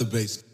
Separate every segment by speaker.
Speaker 1: The bass.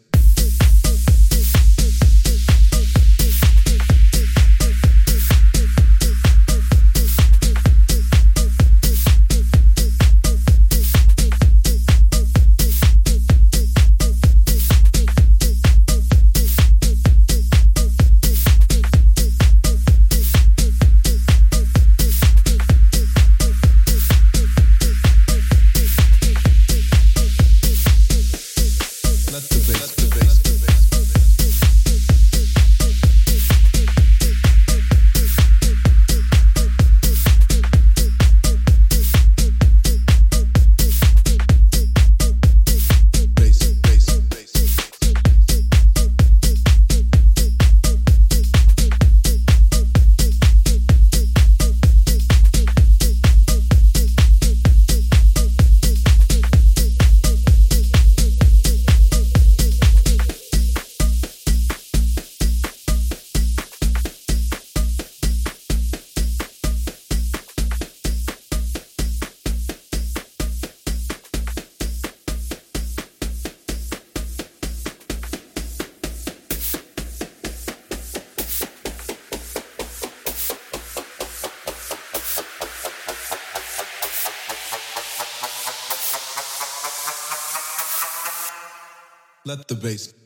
Speaker 1: Let the bass.